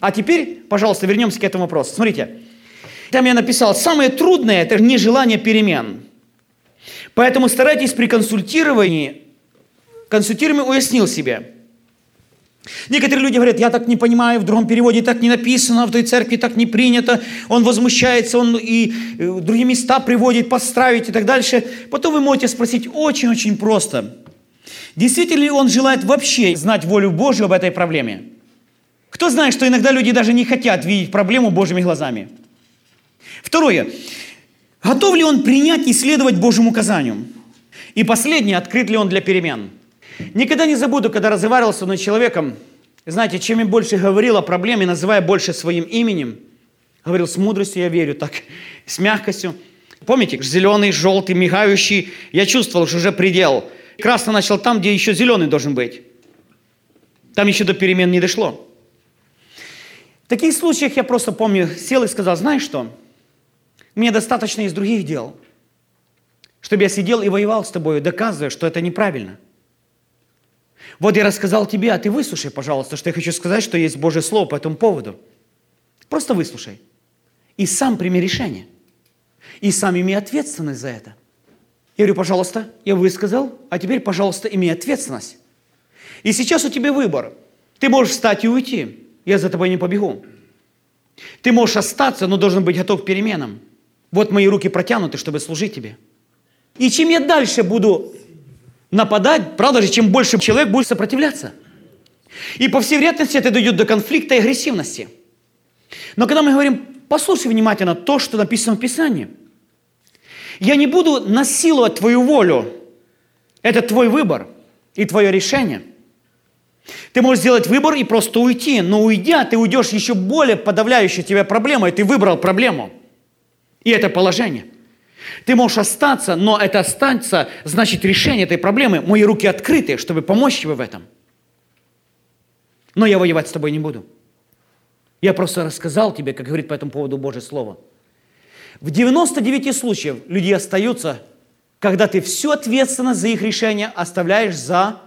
А теперь, пожалуйста, вернемся к этому вопросу. Смотрите, там я написал, самое трудное – это нежелание перемен – Поэтому старайтесь при консультировании, консультируемый уяснил себе. Некоторые люди говорят, я так не понимаю, в другом переводе так не написано, в той церкви так не принято, он возмущается, он и э, другие места приводит, подстраивать и так дальше. Потом вы можете спросить очень-очень просто. Действительно ли он желает вообще знать волю Божью об этой проблеме? Кто знает, что иногда люди даже не хотят видеть проблему Божьими глазами? Второе. Готов ли он принять и следовать Божьему указанию? И последнее, открыт ли он для перемен? Никогда не забуду, когда разговаривал с одним человеком, знаете, чем я больше говорил о проблеме, называя больше своим именем, говорил с мудростью, я верю, так, с мягкостью. Помните, зеленый, желтый, мигающий, я чувствовал, что уже предел. Красный начал там, где еще зеленый должен быть. Там еще до перемен не дошло. В таких случаях я просто помню, сел и сказал, знаешь что, мне достаточно из других дел, чтобы я сидел и воевал с тобой, доказывая, что это неправильно. Вот я рассказал тебе, а ты выслушай, пожалуйста, что я хочу сказать, что есть Божье Слово по этому поводу. Просто выслушай. И сам прими решение. И сам имей ответственность за это. Я говорю, пожалуйста, я высказал, а теперь, пожалуйста, имей ответственность. И сейчас у тебя выбор. Ты можешь встать и уйти. Я за тобой не побегу. Ты можешь остаться, но должен быть готов к переменам. Вот мои руки протянуты, чтобы служить тебе. И чем я дальше буду нападать, правда же, чем больше человек будет сопротивляться. И по всей вероятности это дойдет до конфликта и агрессивности. Но когда мы говорим, послушай внимательно то, что написано в Писании. Я не буду насиловать твою волю. Это твой выбор и твое решение. Ты можешь сделать выбор и просто уйти, но уйдя, ты уйдешь еще более подавляющей тебя проблемой, ты выбрал проблему – и это положение. Ты можешь остаться, но это останется, значит, решение этой проблемы. Мои руки открыты, чтобы помочь тебе в этом. Но я воевать с тобой не буду. Я просто рассказал тебе, как говорит по этому поводу Божье Слово. В 99 случаях люди остаются, когда ты всю ответственность за их решение оставляешь за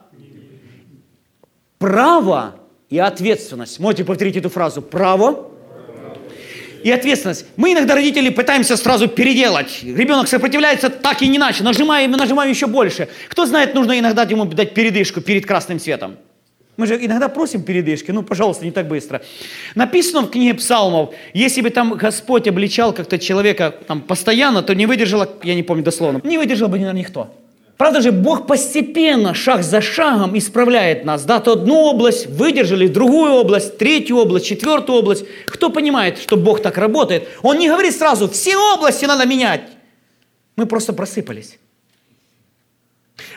право и ответственность. Можете повторить эту фразу. Право и ответственность. Мы иногда, родители, пытаемся сразу переделать. Ребенок сопротивляется так и не иначе. Нажимаем и нажимаем еще больше. Кто знает, нужно иногда ему дать передышку перед красным светом. Мы же иногда просим передышки, ну, пожалуйста, не так быстро. Написано в книге Псалмов, если бы там Господь обличал как-то человека там, постоянно, то не выдержала, я не помню дословно, не выдержал бы, наверное, никто. Правда же, Бог постепенно, шаг за шагом исправляет нас. Да, то одну область выдержали, другую область, третью область, четвертую область. Кто понимает, что Бог так работает? Он не говорит сразу, все области надо менять. Мы просто просыпались.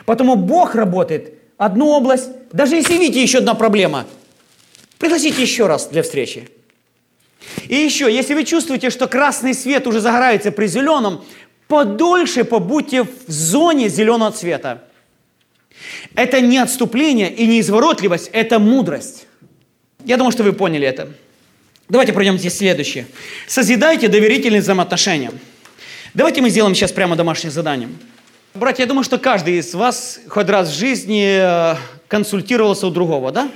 Потому Бог работает одну область. Даже если видите еще одна проблема, пригласите еще раз для встречи. И еще, если вы чувствуете, что красный свет уже загорается при зеленом, подольше побудьте в зоне зеленого цвета. Это не отступление и не изворотливость, это мудрость. Я думаю, что вы поняли это. Давайте пройдем здесь следующее. Созидайте доверительные взаимоотношения. Давайте мы сделаем сейчас прямо домашнее задание. Братья, я думаю, что каждый из вас хоть раз в жизни э, консультировался у другого, да?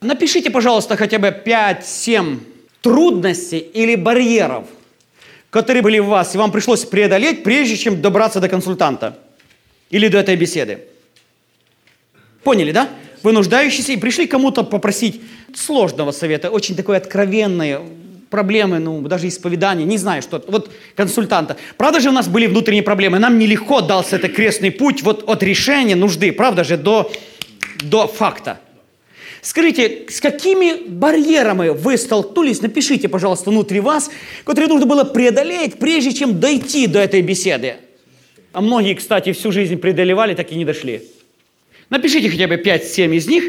Напишите, пожалуйста, хотя бы 5-7 трудностей или барьеров – которые были в вас, и вам пришлось преодолеть, прежде чем добраться до консультанта или до этой беседы. Поняли, да? Вы нуждающиеся и пришли кому-то попросить сложного совета, очень такой откровенной проблемы, ну, даже исповедания, не знаю, что вот консультанта. Правда же у нас были внутренние проблемы, нам нелегко дался этот крестный путь вот от решения нужды, правда же, до, до факта. Скажите, с какими барьерами вы столкнулись? Напишите, пожалуйста, внутри вас, которые нужно было преодолеть, прежде чем дойти до этой беседы. А многие, кстати, всю жизнь преодолевали, так и не дошли. Напишите хотя бы 5-7 из них,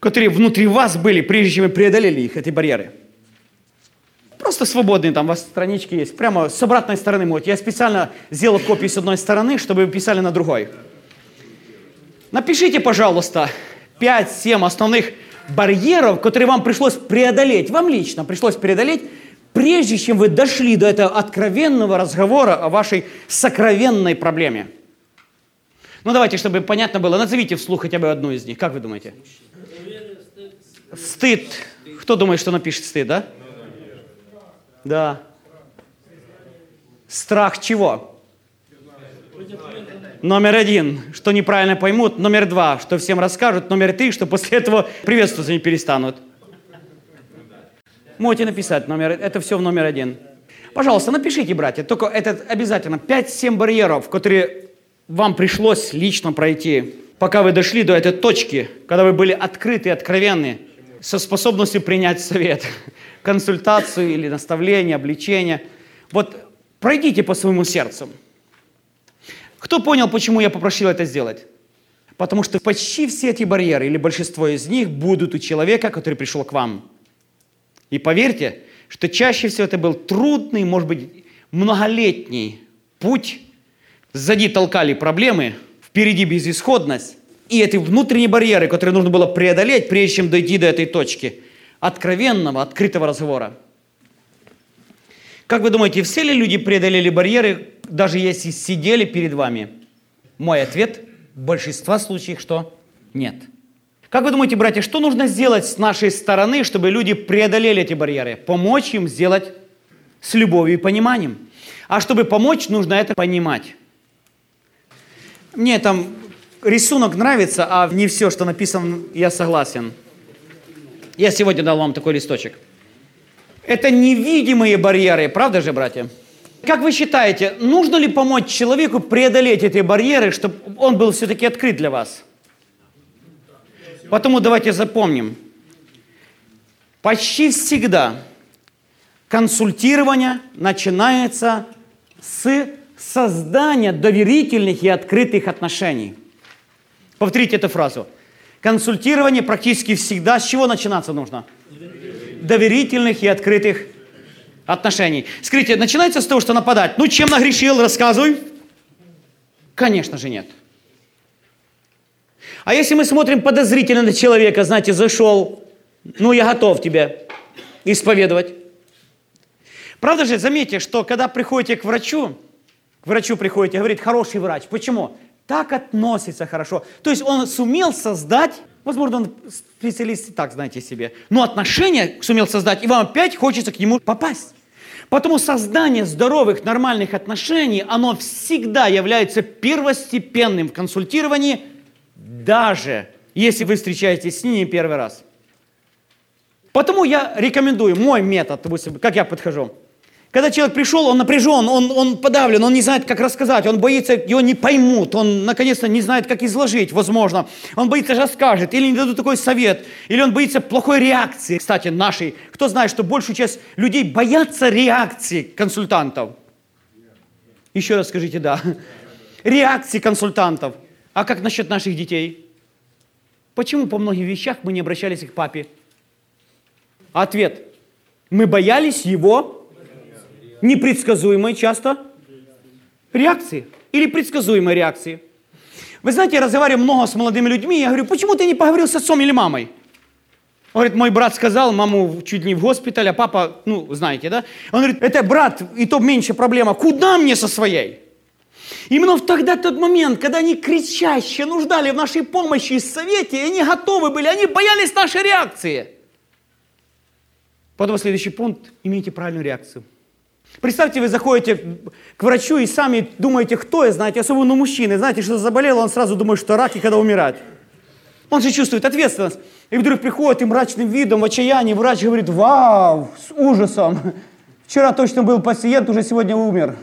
которые внутри вас были, прежде чем вы преодолели их, эти барьеры. Просто свободные, там у вас странички есть. Прямо с обратной стороны можете. Я специально сделал копию с одной стороны, чтобы вы писали на другой. Напишите, пожалуйста, 5-7 основных барьеров, которые вам пришлось преодолеть, вам лично пришлось преодолеть, прежде чем вы дошли до этого откровенного разговора о вашей сокровенной проблеме. Ну давайте, чтобы понятно было, назовите вслух хотя бы одну из них. Как вы думаете? Стыд. Кто думает, что напишет стыд, да? Да. Страх чего? Номер один, что неправильно поймут. Номер два, что всем расскажут. Номер три, что после этого приветствоваться не перестанут. Можете написать номер, это все в номер один. Пожалуйста, напишите, братья, только это обязательно 5-7 барьеров, которые вам пришлось лично пройти, пока вы дошли до этой точки, когда вы были открыты и откровенны, со способностью принять совет, <laughs> консультацию или наставление, обличение. Вот пройдите по своему сердцу. Кто понял, почему я попросил это сделать? Потому что почти все эти барьеры, или большинство из них, будут у человека, который пришел к вам. И поверьте, что чаще всего это был трудный, может быть, многолетний путь. Сзади толкали проблемы, впереди безысходность. И эти внутренние барьеры, которые нужно было преодолеть, прежде чем дойти до этой точки откровенного, открытого разговора. Как вы думаете, все ли люди преодолели барьеры, даже если сидели перед вами? Мой ответ в большинстве случаев, что нет. Как вы думаете, братья, что нужно сделать с нашей стороны, чтобы люди преодолели эти барьеры? Помочь им сделать с любовью и пониманием. А чтобы помочь, нужно это понимать. Мне там рисунок нравится, а не все, что написано, я согласен. Я сегодня дал вам такой листочек. Это невидимые барьеры, правда же, братья? Как вы считаете, нужно ли помочь человеку преодолеть эти барьеры, чтобы он был все-таки открыт для вас? Потому давайте запомним. Почти всегда консультирование начинается с создания доверительных и открытых отношений. Повторите эту фразу. Консультирование практически всегда с чего начинаться нужно? Доверительных и открытых отношений. Скажите, начинается с того, что нападать. Ну, чем нагрешил, рассказывай. Конечно же нет. А если мы смотрим подозрительно на человека, знаете, зашел, ну, я готов тебе исповедовать. Правда же, заметьте, что когда приходите к врачу, к врачу приходите, говорит, хороший врач. Почему? Так относится хорошо. То есть он сумел создать Возможно, он специалист так, знаете себе. Но отношения сумел создать, и вам опять хочется к нему попасть. Потому создание здоровых, нормальных отношений, оно всегда является первостепенным в консультировании, даже если вы встречаетесь с ними первый раз. Потому я рекомендую мой метод, как я подхожу. Когда человек пришел, он напряжен, он, он подавлен, он не знает, как рассказать, он боится, его не поймут, он наконец-то не знает, как изложить, возможно. Он боится, скажет, или не дадут такой совет, или он боится плохой реакции, кстати, нашей. Кто знает, что большую часть людей боятся реакции консультантов? Еще раз скажите «да». Реакции консультантов. А как насчет наших детей? Почему по многим вещах мы не обращались к папе? Ответ. Мы боялись его непредсказуемой часто реакции или предсказуемой реакции. Вы знаете, я разговариваю много с молодыми людьми, я говорю, почему ты не поговорил с отцом или мамой? Он говорит, мой брат сказал, маму чуть не в госпиталь, а папа, ну, знаете, да? Он говорит, это брат, и то меньше проблема, куда мне со своей? Именно в тогда тот момент, когда они кричаще нуждали в нашей помощи и совете, и они готовы были, они боялись нашей реакции. Потом следующий пункт, имейте правильную реакцию – Представьте, вы заходите к врачу и сами думаете, кто я, знаете, особенно ну, мужчины, знаете, что заболел, он сразу думает, что рак и когда умирать. Он же чувствует ответственность. И вдруг приходит и мрачным видом, в отчаянии, врач говорит, вау, с ужасом. Вчера точно был пациент, уже сегодня умер.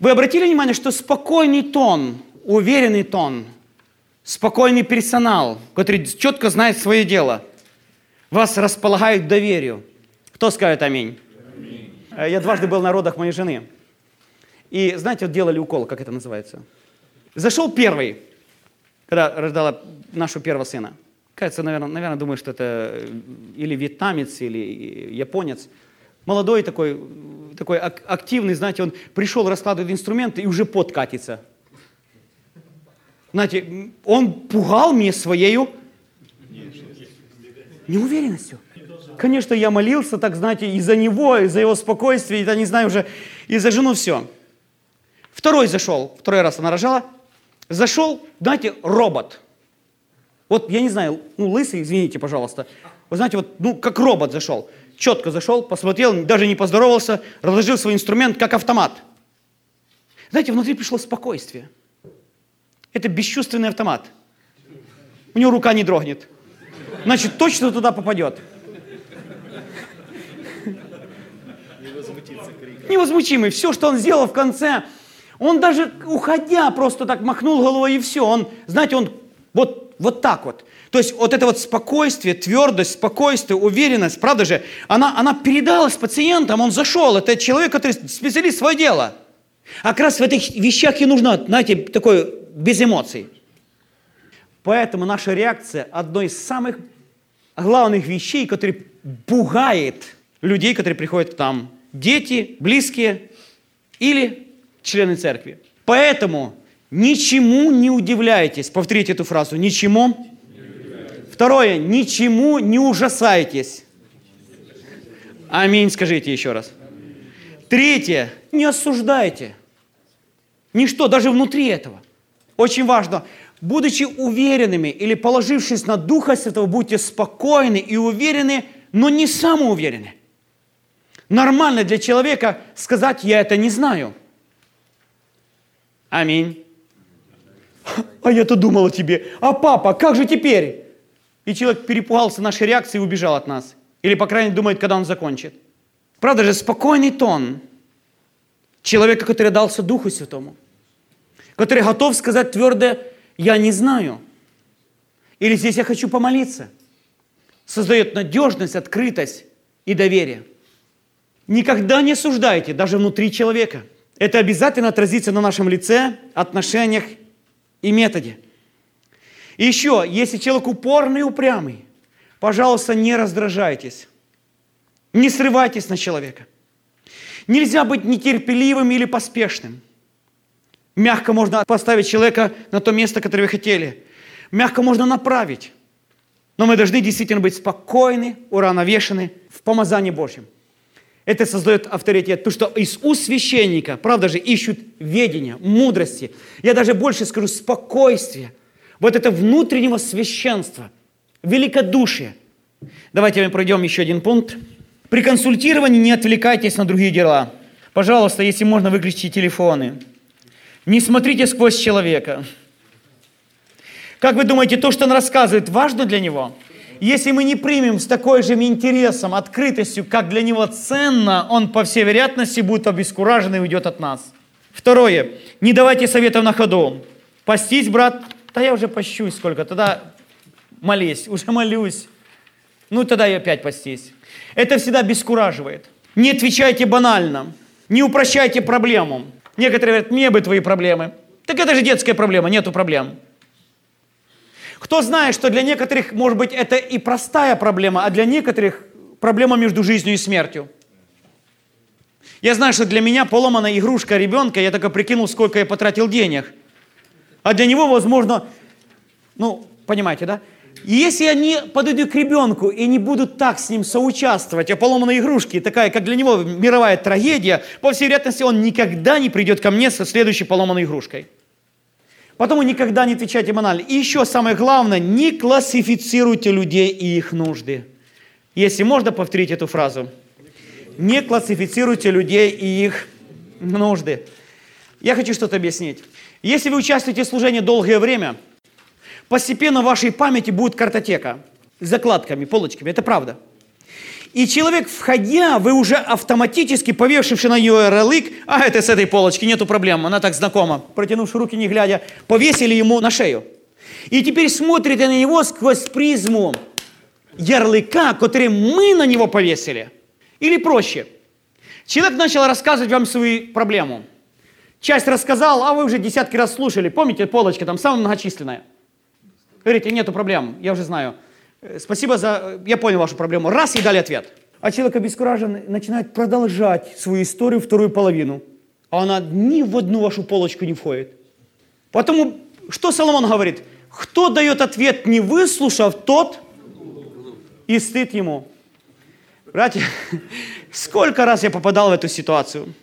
Вы обратили внимание, что спокойный тон, уверенный тон, спокойный персонал, который четко знает свое дело, вас располагает к доверию. Кто скажет аминь? аминь? Э, я дважды был на родах моей жены. И знаете, вот делали укол, как это называется? Зашел первый, когда рождала нашего первого сына. Кажется, наверное, наверное, думаю, что это или вьетнамец, или японец. Молодой такой, такой активный, знаете, он пришел, раскладывает инструменты и уже подкатится. Знаете, он пугал меня своей неуверенностью. Конечно, я молился, так знаете, из-за него, из-за его спокойствия, я не знаю уже, и за жену все. Второй зашел, второй раз она рожала, зашел, знаете, робот. Вот, я не знаю, ну, лысый, извините, пожалуйста. Вы знаете, вот, ну, как робот зашел. Четко зашел, посмотрел, даже не поздоровался, разложил свой инструмент, как автомат. Знаете, внутри пришло спокойствие. Это бесчувственный автомат. У него рука не дрогнет. Значит, точно туда попадет. Невозмутимый. Все, что он сделал в конце, он даже уходя просто так махнул головой и все. Он, знаете, он вот, вот так вот. То есть вот это вот спокойствие, твердость, спокойствие, уверенность, правда же, она, она передалась пациентам, он зашел, это человек, который специалист свое дело. А как раз в этих вещах и нужно, знаете, такое, без эмоций. Поэтому наша реакция – одной из самых главных вещей, которые пугает людей, которые приходят к нам дети, близкие или члены церкви. Поэтому ничему не удивляйтесь. Повторите эту фразу. Ничему. Второе. Ничему не ужасайтесь. Аминь. Скажите еще раз. Третье. Не осуждайте. Ничто, даже внутри этого. Очень важно. Будучи уверенными или положившись на Духа Святого, будьте спокойны и уверены, но не самоуверены. Нормально для человека сказать, я это не знаю. Аминь. А я-то думал о тебе. А папа, как же теперь? И человек перепугался нашей реакцией и убежал от нас. Или, по крайней мере, думает, когда он закончит. Правда же, спокойный тон человека, который дался Духу Святому, который готов сказать твердо, я не знаю. Или здесь я хочу помолиться. Создает надежность, открытость и доверие. Никогда не осуждайте, даже внутри человека. Это обязательно отразится на нашем лице, отношениях и методе. И еще, если человек упорный и упрямый, пожалуйста, не раздражайтесь. Не срывайтесь на человека. Нельзя быть нетерпеливым или поспешным. Мягко можно поставить человека на то место, которое вы хотели. Мягко можно направить. Но мы должны действительно быть спокойны, уравновешены в помазании Божьем. Это создает авторитет, потому что из уст священника, правда же, ищут ведения, мудрости. Я даже больше скажу, спокойствие. Вот это внутреннего священства, великодушие. Давайте мы пройдем еще один пункт. При консультировании не отвлекайтесь на другие дела. Пожалуйста, если можно, выключите телефоны. Не смотрите сквозь человека. Как вы думаете, то, что он рассказывает, важно для него? Если мы не примем с такой же интересом, открытостью, как для него ценно, он, по всей вероятности, будет обескуражен и уйдет от нас. Второе. Не давайте советов на ходу. Постись, брат. Да я уже пощусь сколько. Тогда молись. Уже молюсь. Ну, тогда и опять постись. Это всегда бескураживает. Не отвечайте банально. Не упрощайте проблему. Некоторые говорят, мне бы твои проблемы. Так это же детская проблема, нету проблем. Кто знает, что для некоторых, может быть, это и простая проблема, а для некоторых проблема между жизнью и смертью. Я знаю, что для меня поломанная игрушка ребенка, я только прикинул, сколько я потратил денег. А для него, возможно, ну, понимаете, да? И если они подойдут к ребенку и не будут так с ним соучаствовать, а поломанной игрушки, такая, как для него мировая трагедия, по всей вероятности, он никогда не придет ко мне со следующей поломанной игрушкой. Потому никогда не отвечайте банально. И еще самое главное, не классифицируйте людей и их нужды. Если можно повторить эту фразу. Не классифицируйте людей и их нужды. Я хочу что-то объяснить. Если вы участвуете в служении долгое время – постепенно в вашей памяти будет картотека с закладками, полочками. Это правда. И человек, входя, вы уже автоматически, повешивши на нее ярлык, а это с этой полочки, нету проблем, она так знакома, протянувши руки не глядя, повесили ему на шею. И теперь смотрите на него сквозь призму ярлыка, который мы на него повесили. Или проще. Человек начал рассказывать вам свою проблему. Часть рассказал, а вы уже десятки раз слушали. Помните, полочка там самая многочисленная. Говорите, нету проблем, я уже знаю. Э, спасибо за... Э, я понял вашу проблему. Раз и дали ответ. А человек обескуражен начинает продолжать свою историю вторую половину. А она ни в одну вашу полочку не входит. Потому что Соломон говорит? Кто дает ответ, не выслушав, тот и стыд ему. Братья, <laughs> сколько раз я попадал в эту ситуацию.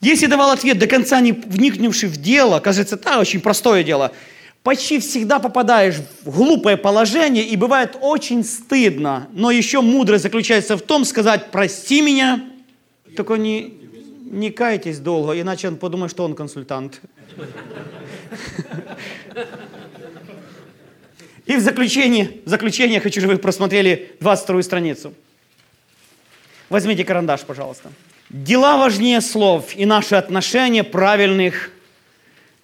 Если давал ответ до конца не вникнувший в дело, кажется, да, очень простое дело – почти всегда попадаешь в глупое положение, и бывает очень стыдно. Но еще мудрость заключается в том, сказать «прости меня», только не, не кайтесь долго, иначе он подумает, что он консультант. И в заключение, в заключение хочу, чтобы вы просмотрели 22 страницу. Возьмите карандаш, пожалуйста. Дела важнее слов, и наши отношения правильных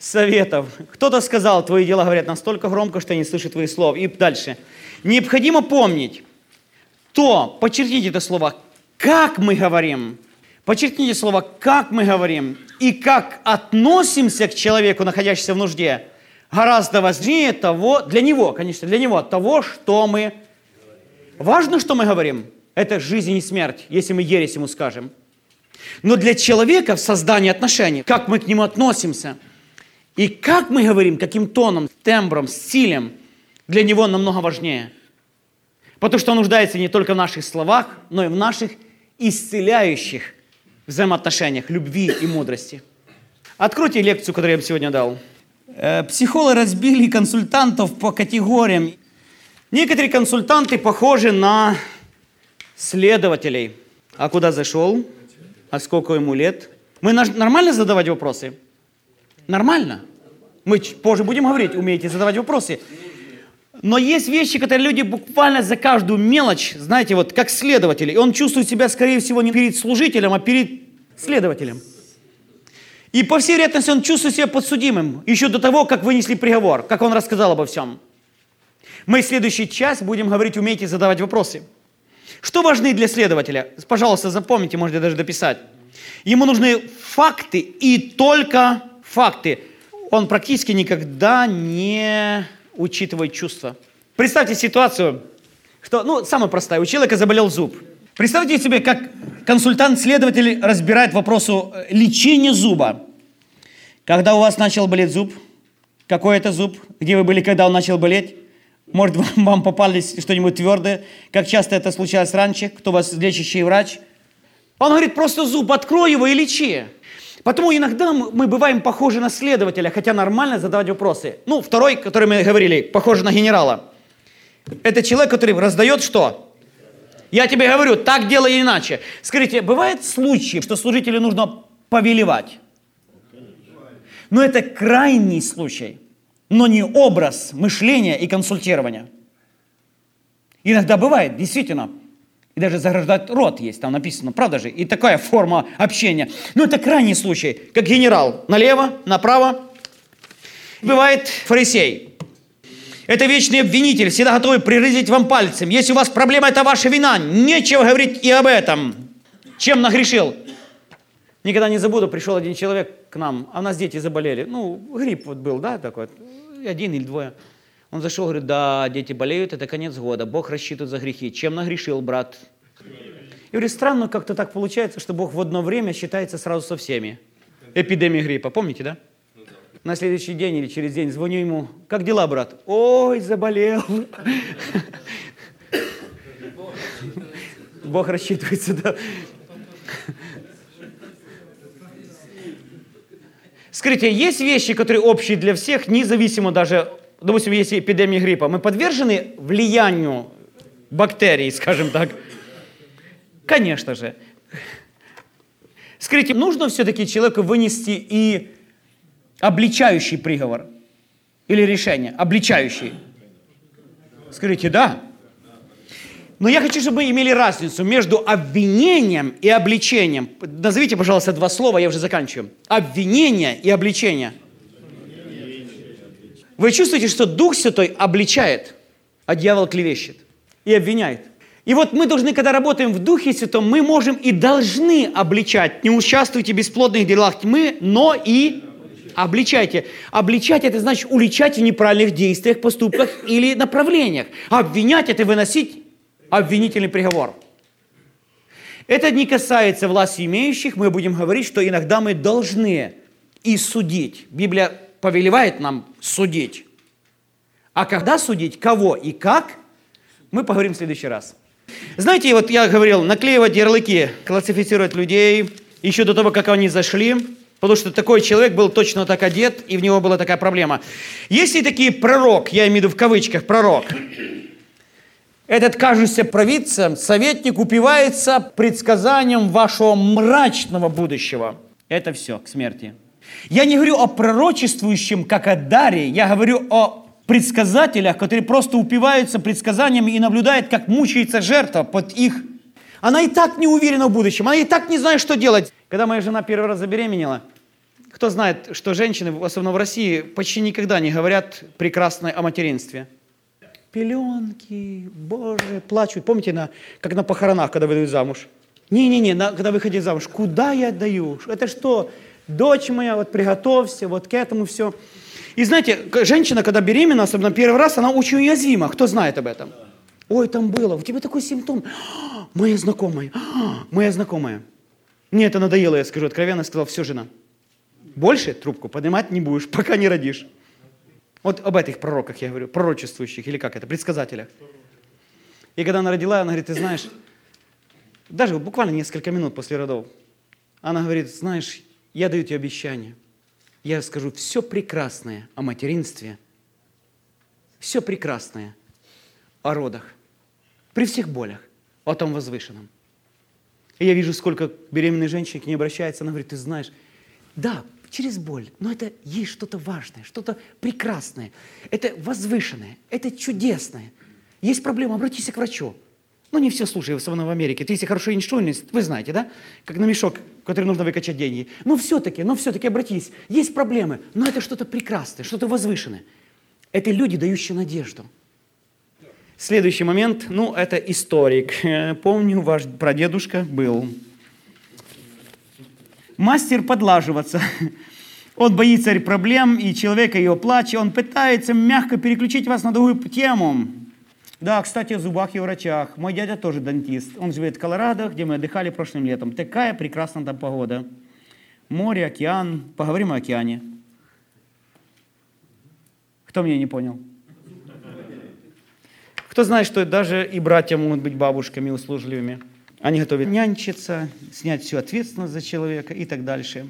советов. Кто-то сказал, твои дела говорят настолько громко, что я не слышу твоих слов. И дальше. Необходимо помнить то, подчеркните это слово, как мы говорим. Подчеркните слово, как мы говорим и как относимся к человеку, находящемуся в нужде, гораздо важнее того, для него, конечно, для него, того, что мы... Важно, что мы говорим. Это жизнь и смерть, если мы ересь ему скажем. Но для человека в создании отношений, как мы к нему относимся – и как мы говорим, каким тоном, тембром, стилем, для него намного важнее. Потому что он нуждается не только в наших словах, но и в наших исцеляющих взаимоотношениях, любви и мудрости. Откройте лекцию, которую я вам сегодня дал. Э, психологи разбили консультантов по категориям. Некоторые консультанты похожи на следователей. А куда зашел? А сколько ему лет? Мы нормально задавать вопросы? Нормально. Мы позже будем говорить, умеете задавать вопросы. Но есть вещи, которые люди буквально за каждую мелочь, знаете, вот как следователи. И он чувствует себя, скорее всего, не перед служителем, а перед следователем. И по всей вероятности он чувствует себя подсудимым еще до того, как вынесли приговор, как он рассказал обо всем. Мы в следующий час будем говорить, умейте задавать вопросы. Что важны для следователя? Пожалуйста, запомните, можете даже дописать. Ему нужны факты и только факты, он практически никогда не учитывает чувства. Представьте ситуацию, что, ну, самая простая, у человека заболел зуб. Представьте себе, как консультант-следователь разбирает вопросу э, лечения зуба. Когда у вас начал болеть зуб, какой это зуб, где вы были, когда он начал болеть, может, <laughs> вам, вам попались что-нибудь твердое, как часто это случалось раньше, кто у вас лечащий врач. Он говорит, просто зуб, открой его и лечи. Потому иногда мы бываем похожи на следователя, хотя нормально задавать вопросы. Ну, второй, который мы говорили, похож на генерала. Это человек, который раздает что? Я тебе говорю, так делай иначе. Скажите, бывают случаи, что служителю нужно повелевать? Но это крайний случай. но не образ мышления и консультирования. Иногда бывает, действительно, и даже заграждать рот есть, там написано, правда же? И такая форма общения. Но это крайний случай, как генерал. Налево, направо. Бывает фарисей. Это вечный обвинитель, всегда готовый прирызить вам пальцем. Если у вас проблема, это ваша вина. Нечего говорить и об этом. Чем нагрешил? Никогда не забуду, пришел один человек к нам, а у нас дети заболели. Ну, грипп вот был, да, такой, один или двое. Он зашел, говорит, да, дети болеют, это конец года, Бог рассчитывает за грехи. Чем нагрешил, брат? И говорит, странно как-то так получается, что Бог в одно время считается сразу со всеми. Эпидемия гриппа, помните, да? На следующий день или через день звоню ему, как дела, брат? Ой, заболел. Бог рассчитывается, да. Скажите, есть вещи, которые общие для всех, независимо даже допустим, если эпидемия гриппа, мы подвержены влиянию бактерий, скажем так? Конечно же. Скажите, нужно все-таки человеку вынести и обличающий приговор или решение, обличающий? Скажите, да. Но я хочу, чтобы мы имели разницу между обвинением и обличением. Назовите, пожалуйста, два слова, я уже заканчиваю. Обвинение и обличение – вы чувствуете, что Дух Святой обличает, а дьявол клевещет и обвиняет. И вот мы должны, когда работаем в Духе Святом, мы можем и должны обличать. Не участвуйте в бесплодных делах тьмы, но и обличайте. Обличать – это значит уличать в неправильных действиях, поступках или направлениях. Обвинять – это выносить обвинительный приговор. Это не касается власти имеющих. Мы будем говорить, что иногда мы должны и судить. Библия повелевает нам судить. А когда судить, кого и как, мы поговорим в следующий раз. Знаете, вот я говорил, наклеивать ярлыки, классифицировать людей еще до того, как они зашли, потому что такой человек был точно так одет, и в него была такая проблема. Есть ли такие пророк, я имею в виду в кавычках пророк, этот кажущийся провидцем, советник упивается предсказанием вашего мрачного будущего. Это все, к смерти. Я не говорю о пророчествующем, как о даре, я говорю о предсказателях, которые просто упиваются предсказаниями и наблюдают, как мучается жертва под их... Она и так не уверена в будущем, она и так не знает, что делать. Когда моя жена первый раз забеременела, кто знает, что женщины, особенно в России, почти никогда не говорят прекрасное о материнстве. Пеленки, боже, плачут. Помните, на, как на похоронах, когда выдают замуж? Не-не-не, когда выходите замуж, куда я отдаю? Это что, дочь моя, вот приготовься, вот к этому все. И знаете, женщина, когда беременна, особенно первый раз, она очень уязвима. Кто знает об этом? Ой, там было, у тебя такой симптом. <gasps> Моя знакомая, <gasps> моя знакомая. Мне это надоело, я скажу откровенно, сказал, все, жена, больше трубку поднимать не будешь, <laughs> пока не родишь. Вот об этих пророках я говорю, пророчествующих, или как это, предсказателях. И когда она родила, она говорит, ты знаешь, даже буквально несколько минут после родов, она говорит, знаешь, я даю тебе обещание. Я скажу все прекрасное о материнстве, все прекрасное о родах, при всех болях, о том возвышенном. И я вижу, сколько беременных женщин к ней обращается, она говорит, ты знаешь, да, через боль, но это есть что-то важное, что-то прекрасное, это возвышенное, это чудесное. Есть проблема, обратись к врачу. Ну, не все слушай, особенно в Америке. Если хорошо инструменты, вы знаете, да? Как на мешок, который нужно выкачать деньги. Но все-таки, но все-таки обратись. Есть проблемы, но это что-то прекрасное, что-то возвышенное. Это люди, дающие надежду. Следующий момент, ну, это историк. Помню, ваш прадедушка был. Мастер подлаживаться. Он боится проблем и человека ее плача. Он пытается мягко переключить вас на другую тему. Да, кстати, о зубах и врачах. Мой дядя тоже дантист. Он живет в Колорадо, где мы отдыхали прошлым летом. Такая прекрасная там погода. Море, океан. Поговорим о океане. Кто меня не понял? Кто знает, что даже и братья могут быть бабушками услужливыми. Они готовы нянчиться, снять всю ответственность за человека и так дальше.